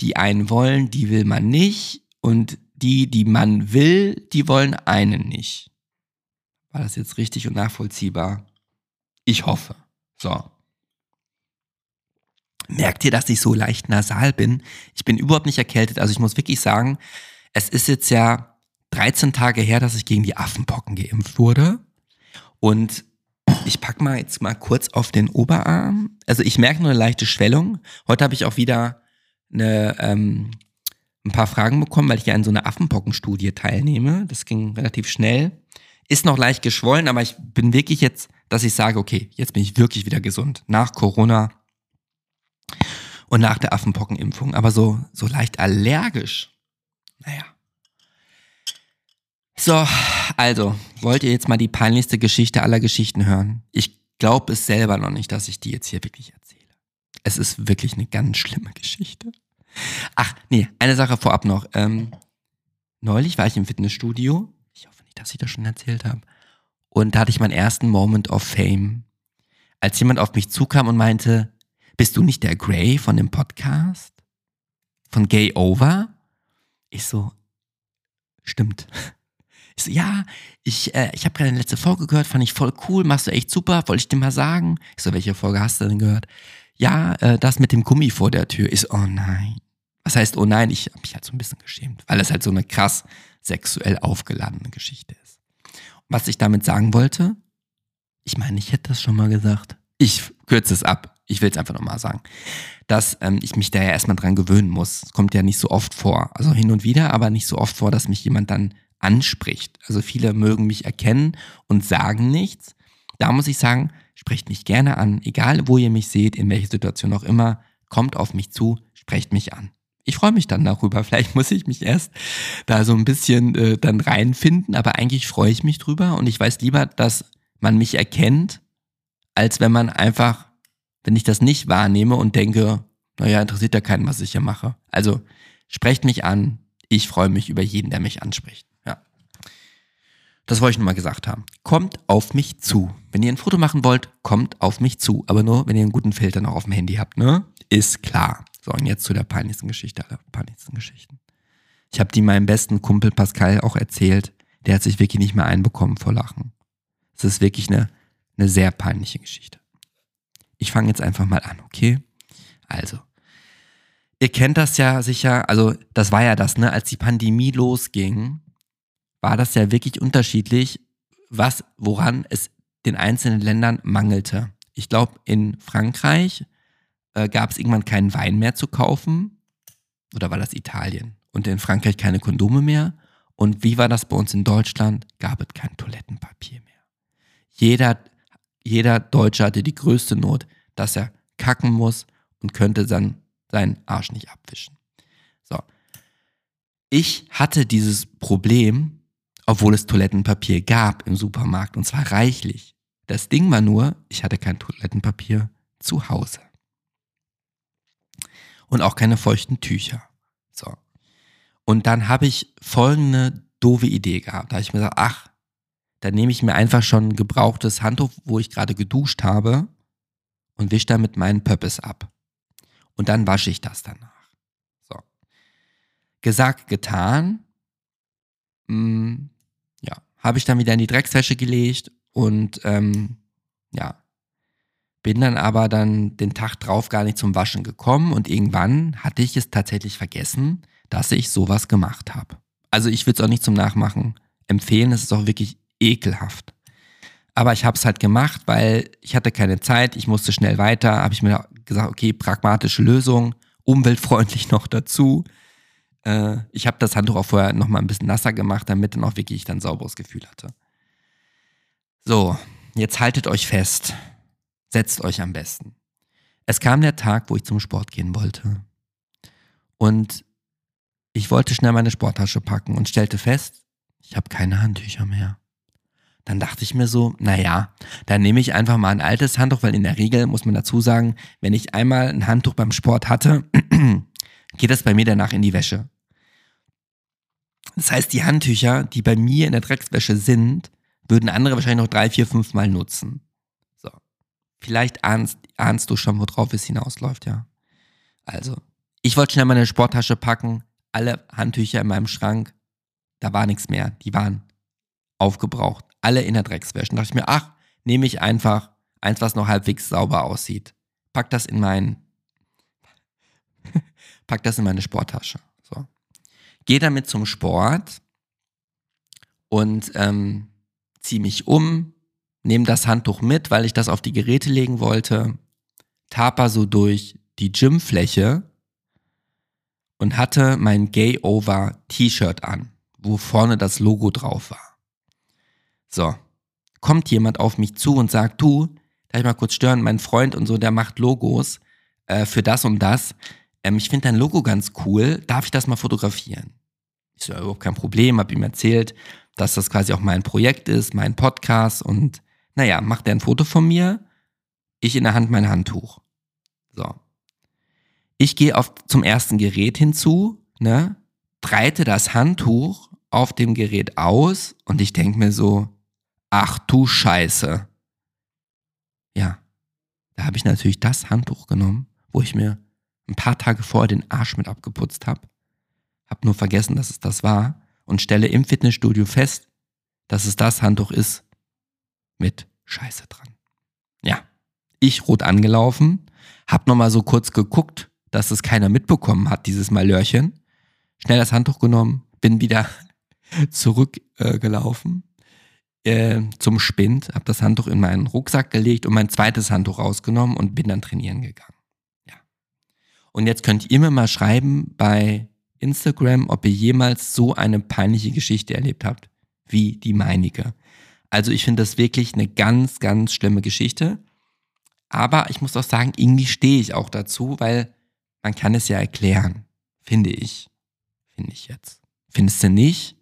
die einen wollen, die will man nicht und die, die man will, die wollen einen nicht. War das jetzt richtig und nachvollziehbar? Ich hoffe. So. Merkt ihr, dass ich so leicht nasal bin? Ich bin überhaupt nicht erkältet. Also ich muss wirklich sagen, es ist jetzt ja 13 Tage her, dass ich gegen die Affenpocken geimpft wurde. Und ich packe mal jetzt mal kurz auf den Oberarm. Also ich merke nur eine leichte Schwellung. Heute habe ich auch wieder eine, ähm, ein paar Fragen bekommen, weil ich ja an so einer Affenpockenstudie teilnehme. Das ging relativ schnell. Ist noch leicht geschwollen, aber ich bin wirklich jetzt, dass ich sage, okay, jetzt bin ich wirklich wieder gesund. Nach Corona und nach der Affenpockenimpfung. Aber so, so leicht allergisch. Naja. So, also, wollt ihr jetzt mal die peinlichste Geschichte aller Geschichten hören? Ich glaube es selber noch nicht, dass ich die jetzt hier wirklich erzähle. Es ist wirklich eine ganz schlimme Geschichte. Ach, nee, eine Sache vorab noch. Ähm, neulich war ich im Fitnessstudio. Ich hoffe nicht, dass ich das schon erzählt habe. Und da hatte ich meinen ersten Moment of Fame. Als jemand auf mich zukam und meinte, bist du nicht der Gray von dem Podcast? Von Gay Over? Ich so, stimmt. Ich so, ja, ich, äh, ich habe gerade eine letzte Folge gehört, fand ich voll cool, machst du echt super, wollte ich dir mal sagen. Ich so, welche Folge hast du denn gehört? Ja, äh, das mit dem Gummi vor der Tür. Ich so, oh nein. Was heißt, oh nein? Ich habe mich halt so ein bisschen geschämt, weil es halt so eine krass sexuell aufgeladene Geschichte ist. was ich damit sagen wollte, ich meine, ich hätte das schon mal gesagt. Ich kürze es ab ich will es einfach nochmal sagen, dass ähm, ich mich da ja erstmal dran gewöhnen muss. Es kommt ja nicht so oft vor. Also hin und wieder, aber nicht so oft vor, dass mich jemand dann anspricht. Also viele mögen mich erkennen und sagen nichts. Da muss ich sagen, sprecht mich gerne an, egal wo ihr mich seht, in welcher Situation auch immer, kommt auf mich zu, sprecht mich an. Ich freue mich dann darüber. [LAUGHS] Vielleicht muss ich mich erst da so ein bisschen äh, dann reinfinden, aber eigentlich freue ich mich drüber und ich weiß lieber, dass man mich erkennt, als wenn man einfach wenn ich das nicht wahrnehme und denke, naja, interessiert ja keinen, was ich hier mache. Also sprecht mich an. Ich freue mich über jeden, der mich anspricht. Das wollte ich nur mal gesagt haben. Kommt auf mich zu. Wenn ihr ein Foto machen wollt, kommt auf mich zu. Aber nur, wenn ihr einen guten Filter noch auf dem Handy habt, ne? Ist klar. So, und jetzt zu der peinlichsten Geschichte aller peinlichsten Geschichten. Ich habe die meinem besten Kumpel Pascal auch erzählt. Der hat sich wirklich nicht mehr einbekommen vor Lachen. Es ist wirklich eine, eine sehr peinliche Geschichte. Ich fange jetzt einfach mal an, okay? Also, ihr kennt das ja sicher, also das war ja das, ne? Als die Pandemie losging, war das ja wirklich unterschiedlich, was, woran es den einzelnen Ländern mangelte. Ich glaube, in Frankreich äh, gab es irgendwann keinen Wein mehr zu kaufen. Oder war das Italien? Und in Frankreich keine Kondome mehr. Und wie war das bei uns in Deutschland? Gab es kein Toilettenpapier mehr. Jeder jeder Deutsche hatte die größte Not, dass er kacken muss und könnte dann seinen Arsch nicht abwischen. So. Ich hatte dieses Problem, obwohl es Toilettenpapier gab im Supermarkt und zwar reichlich. Das Ding war nur, ich hatte kein Toilettenpapier zu Hause. Und auch keine feuchten Tücher. So. Und dann habe ich folgende doofe Idee gehabt. Da habe ich mir gesagt, ach, dann nehme ich mir einfach schon ein gebrauchtes Handtuch, wo ich gerade geduscht habe und wische damit meinen Pöppes ab. Und dann wasche ich das danach. So. Gesagt, getan. Hm, habe ich dann wieder in die Dreckswäsche gelegt und ähm, ja, bin dann aber dann den Tag drauf gar nicht zum Waschen gekommen und irgendwann hatte ich es tatsächlich vergessen, dass ich sowas gemacht habe. Also ich würde es auch nicht zum Nachmachen empfehlen, es ist auch wirklich ekelhaft. Aber ich habe es halt gemacht, weil ich hatte keine Zeit, ich musste schnell weiter, habe ich mir gesagt, okay, pragmatische Lösung, umweltfreundlich [LAUGHS] noch dazu. Äh, ich habe das Handtuch auch vorher nochmal ein bisschen nasser gemacht, damit dann auch wirklich dann sauberes Gefühl hatte. So, jetzt haltet euch fest. Setzt euch am besten. Es kam der Tag, wo ich zum Sport gehen wollte. Und ich wollte schnell meine Sporttasche packen und stellte fest, ich habe keine Handtücher mehr. Dann dachte ich mir so, naja, dann nehme ich einfach mal ein altes Handtuch, weil in der Regel muss man dazu sagen, wenn ich einmal ein Handtuch beim Sport hatte, [CLEARS THROAT] geht das bei mir danach in die Wäsche. Das heißt, die Handtücher, die bei mir in der Dreckswäsche sind, würden andere wahrscheinlich noch drei, vier, fünf Mal nutzen. So. Vielleicht ahnst, ahnst du schon, worauf es hinausläuft, ja. Also, ich wollte schnell meine Sporttasche packen, alle Handtücher in meinem Schrank, da war nichts mehr. Die waren aufgebraucht alle in der Dreckswäsche. Da dachte ich mir, ach, nehme ich einfach eins, was noch halbwegs sauber aussieht. Pack das in mein, [LAUGHS] pack das in meine Sporttasche. Gehe damit zum Sport und ähm, ziehe mich um, nehme das Handtuch mit, weil ich das auf die Geräte legen wollte, taper so durch die Gymfläche und hatte mein Gay Over T-Shirt an, wo vorne das Logo drauf war. So, kommt jemand auf mich zu und sagt, du, darf ich mal kurz stören, mein Freund und so, der macht Logos äh, für das und das. Ähm, ich finde dein Logo ganz cool, darf ich das mal fotografieren? Ich so, überhaupt kein Problem, hab ihm erzählt, dass das quasi auch mein Projekt ist, mein Podcast und naja, macht er ein Foto von mir, ich in der Hand mein Handtuch. So. Ich gehe zum ersten Gerät hinzu, ne, breite das Handtuch auf dem Gerät aus und ich denke mir so, Ach du Scheiße. Ja, da habe ich natürlich das Handtuch genommen, wo ich mir ein paar Tage vorher den Arsch mit abgeputzt habe. Hab nur vergessen, dass es das war und stelle im Fitnessstudio fest, dass es das Handtuch ist mit Scheiße dran. Ja, ich rot angelaufen, hab nochmal so kurz geguckt, dass es keiner mitbekommen hat, dieses Malörchen. Schnell das Handtuch genommen, bin wieder [LAUGHS] zurückgelaufen, äh, zum Spind, habe das Handtuch in meinen Rucksack gelegt und mein zweites Handtuch rausgenommen und bin dann trainieren gegangen. Und jetzt könnt ihr mir mal schreiben bei Instagram, ob ihr jemals so eine peinliche Geschichte erlebt habt, wie die meinige. Also ich finde das wirklich eine ganz, ganz schlimme Geschichte. Aber ich muss auch sagen, irgendwie stehe ich auch dazu, weil man kann es ja erklären, finde ich. Finde ich jetzt. Findest du nicht?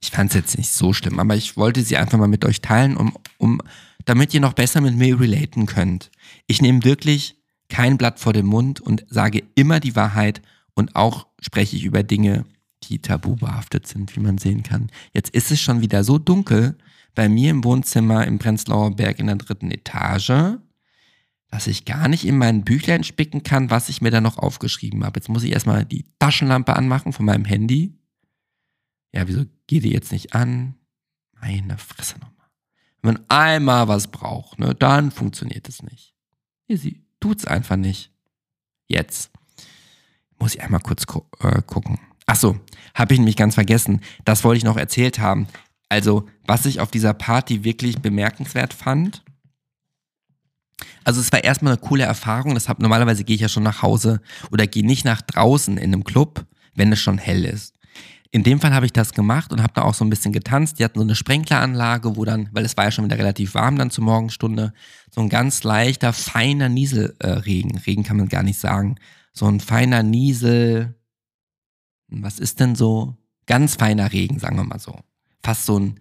ich fand es jetzt nicht so schlimm, aber ich wollte sie einfach mal mit euch teilen, um, um, damit ihr noch besser mit mir relaten könnt. Ich nehme wirklich kein Blatt vor den Mund und sage immer die Wahrheit und auch spreche ich über Dinge, die tabu behaftet sind, wie man sehen kann. Jetzt ist es schon wieder so dunkel bei mir im Wohnzimmer im Prenzlauer Berg in der dritten Etage, dass ich gar nicht in mein Büchlein spicken kann, was ich mir da noch aufgeschrieben habe. Jetzt muss ich erstmal die Taschenlampe anmachen von meinem Handy ja, wieso geht die jetzt nicht an? Meine Fresse nochmal. Wenn man einmal was braucht, ne, dann funktioniert es nicht. Sie tut's einfach nicht. Jetzt. Muss ich einmal kurz gu äh, gucken. Ach so, habe ich nämlich ganz vergessen. Das wollte ich noch erzählt haben. Also, was ich auf dieser Party wirklich bemerkenswert fand. Also, es war erstmal eine coole Erfahrung. Deshalb, normalerweise gehe ich ja schon nach Hause oder gehe nicht nach draußen in einem Club, wenn es schon hell ist. In dem Fall habe ich das gemacht und habe da auch so ein bisschen getanzt. Die hatten so eine Sprenkleranlage, wo dann, weil es war ja schon wieder relativ warm dann zur Morgenstunde, so ein ganz leichter, feiner Nieselregen. Äh, Regen kann man gar nicht sagen. So ein feiner Niesel. Was ist denn so? Ganz feiner Regen, sagen wir mal so. Fast so ein,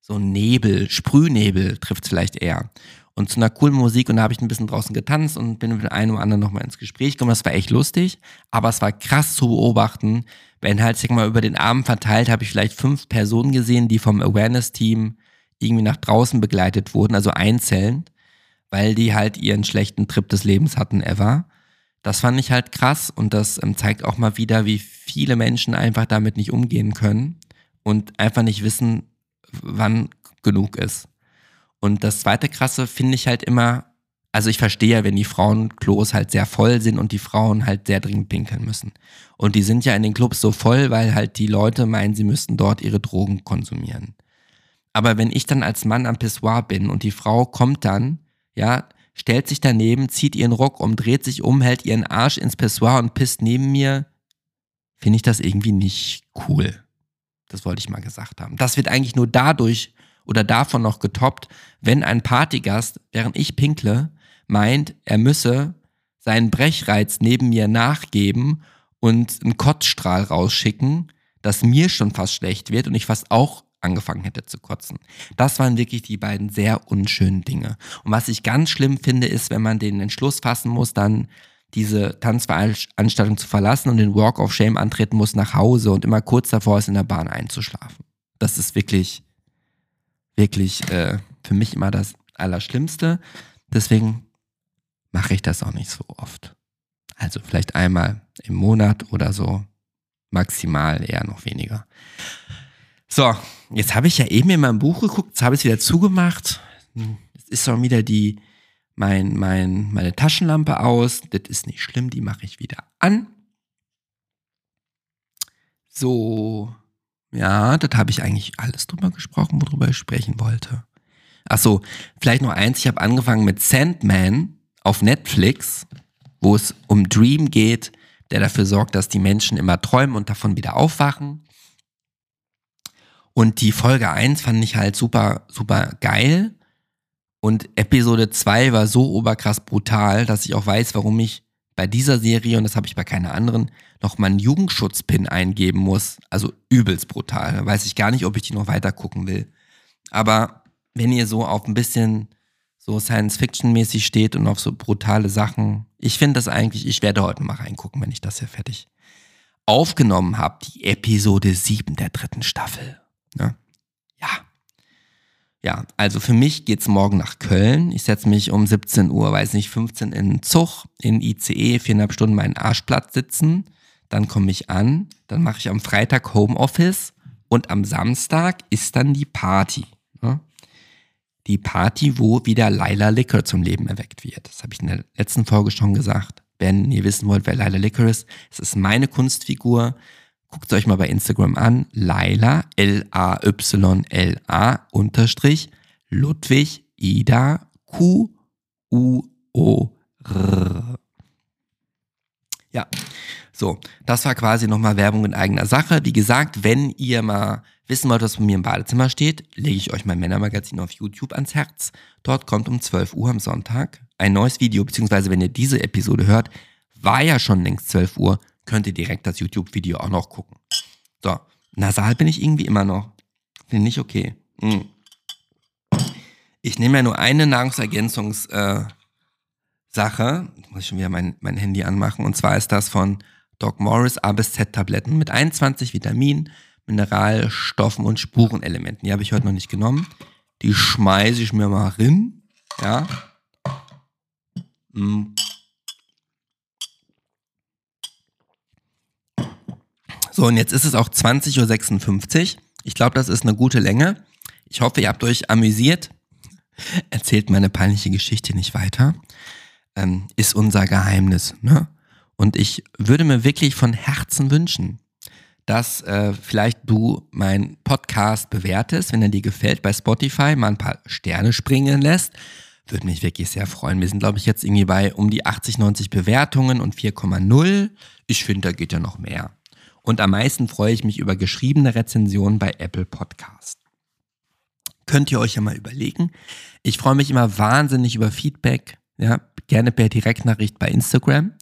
so ein Nebel, Sprühnebel trifft es vielleicht eher. Und zu einer coolen Musik und da habe ich ein bisschen draußen getanzt und bin mit einem oder anderen nochmal ins Gespräch gekommen. Das war echt lustig, aber es war krass zu beobachten, wenn halt, sag mal, über den Abend verteilt, habe ich vielleicht fünf Personen gesehen, die vom Awareness-Team irgendwie nach draußen begleitet wurden, also einzeln, weil die halt ihren schlechten Trip des Lebens hatten, ever. Das fand ich halt krass und das ähm, zeigt auch mal wieder, wie viele Menschen einfach damit nicht umgehen können und einfach nicht wissen, wann genug ist. Und das zweite Krasse finde ich halt immer, also ich verstehe ja, wenn die Frauenklos halt sehr voll sind und die Frauen halt sehr dringend pinkeln müssen. Und die sind ja in den Clubs so voll, weil halt die Leute meinen, sie müssten dort ihre Drogen konsumieren. Aber wenn ich dann als Mann am Pissoir bin und die Frau kommt dann, ja, stellt sich daneben, zieht ihren Rock um, dreht sich um, hält ihren Arsch ins Pissoir und pisst neben mir, finde ich das irgendwie nicht cool. Das wollte ich mal gesagt haben. Das wird eigentlich nur dadurch oder davon noch getoppt, wenn ein Partygast, während ich pinkle, meint, er müsse seinen Brechreiz neben mir nachgeben und einen Kotzstrahl rausschicken, dass mir schon fast schlecht wird und ich fast auch angefangen hätte zu kotzen. Das waren wirklich die beiden sehr unschönen Dinge. Und was ich ganz schlimm finde, ist, wenn man den Entschluss fassen muss, dann diese Tanzveranstaltung zu verlassen und den Walk of Shame antreten muss nach Hause und immer kurz davor ist, in der Bahn einzuschlafen. Das ist wirklich, wirklich äh, für mich immer das Allerschlimmste. Deswegen mache ich das auch nicht so oft. Also vielleicht einmal im Monat oder so, maximal eher noch weniger. So, jetzt habe ich ja eben in meinem Buch geguckt, jetzt habe ich es wieder zugemacht. Jetzt ist schon wieder die, mein, mein, meine Taschenlampe aus. Das ist nicht schlimm, die mache ich wieder an. So, ja, das habe ich eigentlich alles drüber gesprochen, worüber ich sprechen wollte. Achso, vielleicht noch eins, ich habe angefangen mit Sandman auf Netflix, wo es um Dream geht, der dafür sorgt, dass die Menschen immer träumen und davon wieder aufwachen. Und die Folge 1 fand ich halt super, super geil. Und Episode 2 war so oberkrass brutal, dass ich auch weiß, warum ich bei dieser Serie, und das habe ich bei keiner anderen, noch mal einen Jugendschutzpin eingeben muss. Also übelst brutal. Da weiß ich gar nicht, ob ich die noch weiter gucken will. Aber wenn ihr so auf ein bisschen so Science-Fiction-mäßig steht und auf so brutale Sachen, ich finde das eigentlich, ich werde heute mal reingucken, wenn ich das hier fertig aufgenommen habe. Die Episode 7 der dritten Staffel. Ne? Ja. Ja, also für mich geht's morgen nach Köln. Ich setze mich um 17 Uhr, weiß nicht, 15 in den Zug, in ICE, viereinhalb Stunden meinen Arschplatz sitzen. Dann komme ich an, dann mache ich am Freitag Homeoffice und am Samstag ist dann die Party. Die Party, wo wieder Laila Liquor zum Leben erweckt wird. Das habe ich in der letzten Folge schon gesagt. Wenn ihr wissen wollt, wer Laila Liquor ist, es ist meine Kunstfigur. Guckt euch mal bei Instagram an. Laila, L-A-Y-L-A, unterstrich, Ludwig, Ida, Q, U, O, R. Ja, so, das war quasi nochmal Werbung in eigener Sache. Wie gesagt, wenn ihr mal wissen wollt, was bei mir im Badezimmer steht, lege ich euch mein Männermagazin auf YouTube ans Herz. Dort kommt um 12 Uhr am Sonntag ein neues Video, beziehungsweise wenn ihr diese Episode hört, war ja schon längst 12 Uhr, könnt ihr direkt das YouTube-Video auch noch gucken. So, nasal bin ich irgendwie immer noch. Finde ich okay. Mm. Ich nehme ja nur eine Nahrungsergänzungssache. Äh, muss ich schon wieder mein, mein Handy anmachen. Und zwar ist das von Doc Morris A bis Z Tabletten mit 21 Vitaminen, Mineralstoffen und Spurenelementen. Die habe ich heute noch nicht genommen. Die schmeiße ich mir mal rein. Ja. Mm. So, und jetzt ist es auch 20.56 Uhr. Ich glaube, das ist eine gute Länge. Ich hoffe, ihr habt euch amüsiert. Erzählt meine peinliche Geschichte nicht weiter. Ähm, ist unser Geheimnis. Ne? Und ich würde mir wirklich von Herzen wünschen, dass äh, vielleicht du meinen Podcast bewertest, wenn er dir gefällt, bei Spotify mal ein paar Sterne springen lässt. Würde mich wirklich sehr freuen. Wir sind, glaube ich, jetzt irgendwie bei um die 80, 90 Bewertungen und 4,0. Ich finde, da geht ja noch mehr. Und am meisten freue ich mich über geschriebene Rezensionen bei Apple Podcast. Könnt ihr euch ja mal überlegen. Ich freue mich immer wahnsinnig über Feedback. Ja, gerne per Direktnachricht bei Instagram.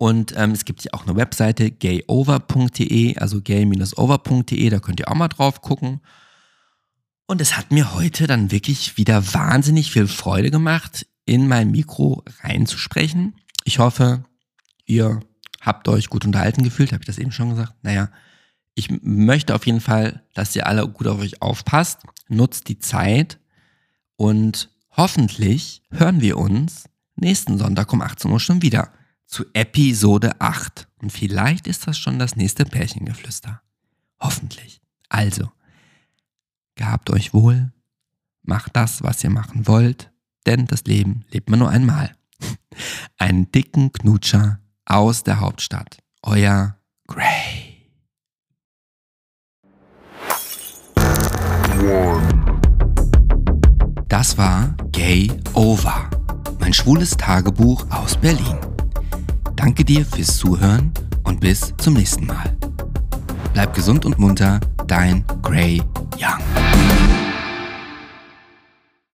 Und ähm, es gibt ja auch eine Webseite gayover.de, also gay-over.de, da könnt ihr auch mal drauf gucken. Und es hat mir heute dann wirklich wieder wahnsinnig viel Freude gemacht, in mein Mikro reinzusprechen. Ich hoffe, ihr Habt euch gut unterhalten gefühlt, habe ich das eben schon gesagt? Naja, ich möchte auf jeden Fall, dass ihr alle gut auf euch aufpasst. Nutzt die Zeit und hoffentlich hören wir uns nächsten Sonntag um 18 Uhr schon wieder zu Episode 8. Und vielleicht ist das schon das nächste Pärchengeflüster. Hoffentlich. Also, gehabt euch wohl, macht das, was ihr machen wollt, denn das Leben lebt man nur einmal. [LAUGHS] Einen dicken Knutscher aus der Hauptstadt. Euer Gray. Das war Gay Over, mein schwules Tagebuch aus Berlin. Danke dir fürs Zuhören und bis zum nächsten Mal. Bleib gesund und munter, dein Gray Young.